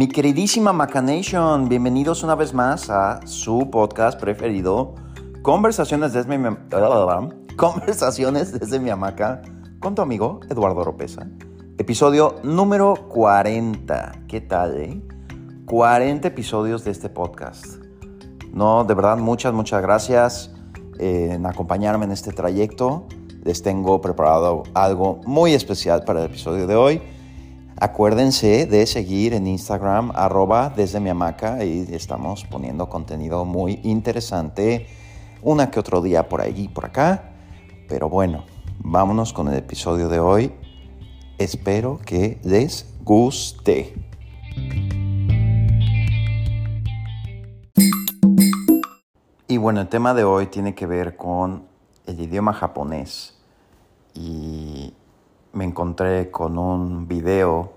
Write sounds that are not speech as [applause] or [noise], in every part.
Mi queridísima Macanation, bienvenidos una vez más a su podcast preferido, Conversaciones desde mi, [laughs] Conversaciones desde mi hamaca, con tu amigo Eduardo Ropeza. Episodio número 40. ¿Qué tal, eh? 40 episodios de este podcast. No, de verdad, muchas, muchas gracias eh, en acompañarme en este trayecto. Les tengo preparado algo muy especial para el episodio de hoy. Acuérdense de seguir en Instagram arroba desde mi hamaca y estamos poniendo contenido muy interesante una que otro día por allí y por acá. Pero bueno, vámonos con el episodio de hoy. Espero que les guste. Y bueno, el tema de hoy tiene que ver con el idioma japonés. Y me encontré con un video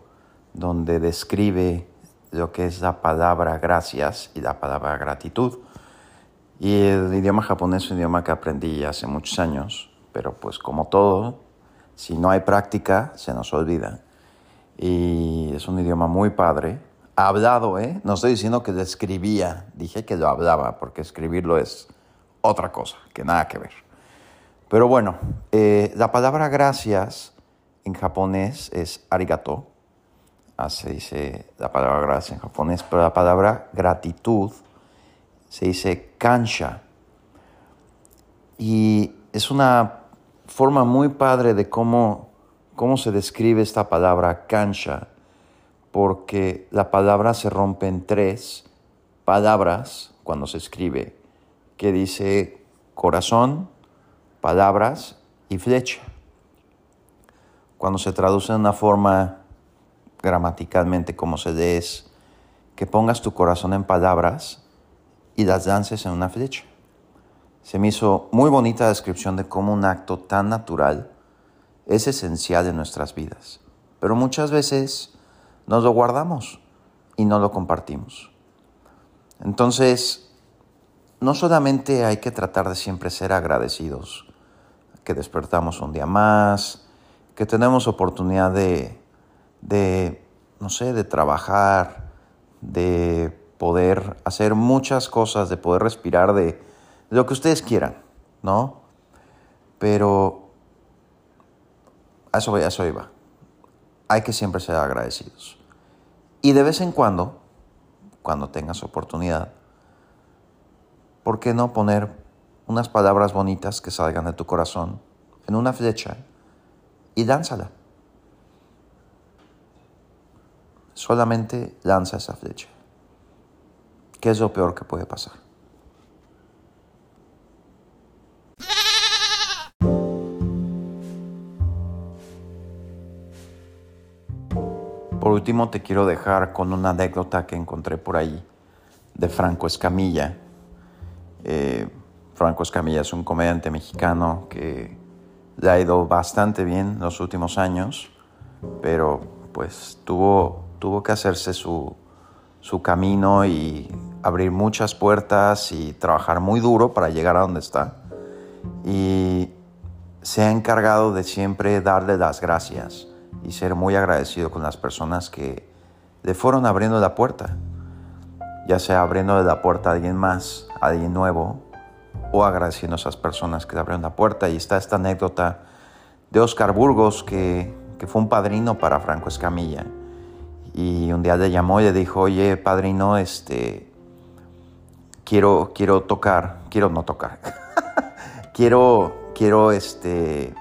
donde describe lo que es la palabra gracias y la palabra gratitud. Y el idioma japonés es un idioma que aprendí hace muchos años, pero pues como todo, si no hay práctica, se nos olvida. Y es un idioma muy padre. Hablado, ¿eh? No estoy diciendo que lo escribía, dije que lo hablaba, porque escribirlo es otra cosa, que nada que ver. Pero bueno, eh, la palabra gracias en japonés es arigato. Así dice la palabra gracias en japonés, pero la palabra gratitud se dice kansha. Y es una forma muy padre de cómo, cómo se describe esta palabra kansha, porque la palabra se rompe en tres palabras cuando se escribe, que dice corazón, palabras y flecha cuando se traduce de una forma gramaticalmente como se dé es que pongas tu corazón en palabras y las lances en una flecha. Se me hizo muy bonita descripción de cómo un acto tan natural es esencial en nuestras vidas, pero muchas veces nos lo guardamos y no lo compartimos. Entonces, no solamente hay que tratar de siempre ser agradecidos, que despertamos un día más, que tenemos oportunidad de, de, no sé, de trabajar, de poder hacer muchas cosas, de poder respirar, de, lo que ustedes quieran, ¿no? Pero eso, a eso iba. Hay que siempre ser agradecidos. Y de vez en cuando, cuando tengas oportunidad, ¿por qué no poner unas palabras bonitas que salgan de tu corazón en una flecha y lánzala. Solamente lanza esa flecha. ¿Qué es lo peor que puede pasar? Por último, te quiero dejar con una anécdota que encontré por ahí de Franco Escamilla. Eh, Franco Escamilla es un comediante mexicano que le ha ido bastante bien los últimos años, pero pues tuvo, tuvo que hacerse su, su camino y abrir muchas puertas y trabajar muy duro para llegar a donde está. Y se ha encargado de siempre darle las gracias y ser muy agradecido con las personas que le fueron abriendo la puerta, ya sea abriendo la puerta a alguien más, a alguien nuevo, o agradeciendo a esas personas que le abrieron la puerta. Y está esta anécdota de Oscar Burgos, que, fue un padrino para Franco Escamilla. Y un día le llamó y le dijo, oye, padrino, este, quiero, quiero tocar, quiero no tocar, [laughs] quiero, quiero este,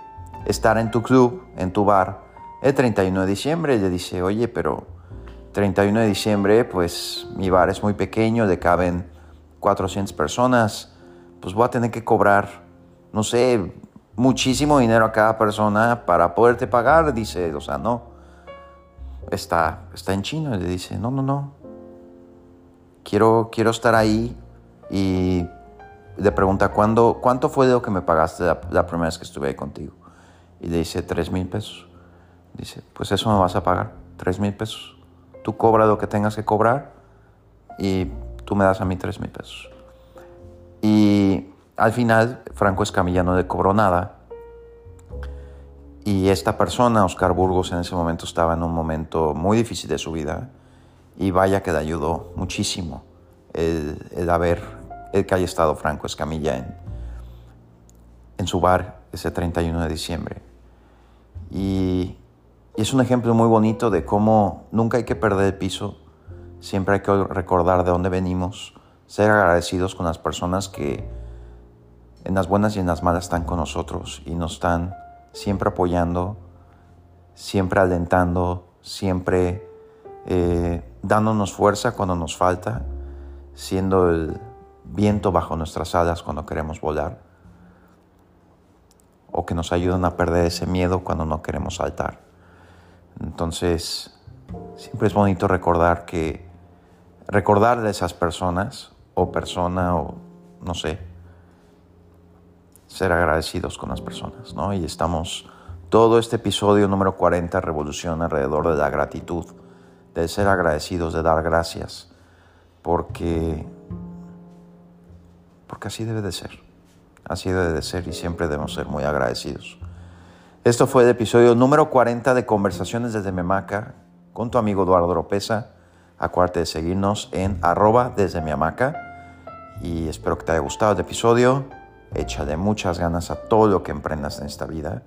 estar en tu club, en tu bar, el 31 de diciembre. Y le dice, oye, pero 31 de diciembre, pues mi bar es muy pequeño, le caben 400 personas pues voy a tener que cobrar, no sé, muchísimo dinero a cada persona para poderte pagar, dice, o sea, no. Está, está en chino y le dice, no, no, no. Quiero, quiero estar ahí y le pregunta, ¿cuándo, ¿cuánto fue lo que me pagaste la, la primera vez que estuve ahí contigo? Y le dice, tres mil pesos. Dice, pues eso me vas a pagar, tres mil pesos. Tú cobras lo que tengas que cobrar y tú me das a mí tres mil pesos. Y al final, Franco Escamilla no le cobró nada. Y esta persona, Oscar Burgos, en ese momento estaba en un momento muy difícil de su vida. Y vaya que le ayudó muchísimo el, el haber, el que haya estado Franco Escamilla en, en su bar ese 31 de diciembre. Y, y es un ejemplo muy bonito de cómo nunca hay que perder el piso, siempre hay que recordar de dónde venimos, ser agradecidos con las personas que en las buenas y en las malas están con nosotros y nos están siempre apoyando, siempre alentando, siempre eh, dándonos fuerza cuando nos falta, siendo el viento bajo nuestras alas cuando queremos volar, o que nos ayudan a perder ese miedo cuando no queremos saltar. Entonces, siempre es bonito recordar que, recordar de esas personas, o persona, o no sé, ser agradecidos con las personas, ¿no? Y estamos todo este episodio número 40 revolución alrededor de la gratitud, de ser agradecidos, de dar gracias, porque porque así debe de ser. Así debe de ser y siempre debemos ser muy agradecidos. Esto fue el episodio número 40 de Conversaciones desde Memaca con tu amigo Eduardo Oropesa. Acuérdate de seguirnos en arroba desde mi hamaca y espero que te haya gustado el episodio. Échale muchas ganas a todo lo que emprendas en esta vida.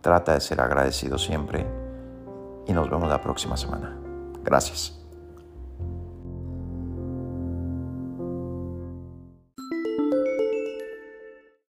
Trata de ser agradecido siempre y nos vemos la próxima semana. Gracias.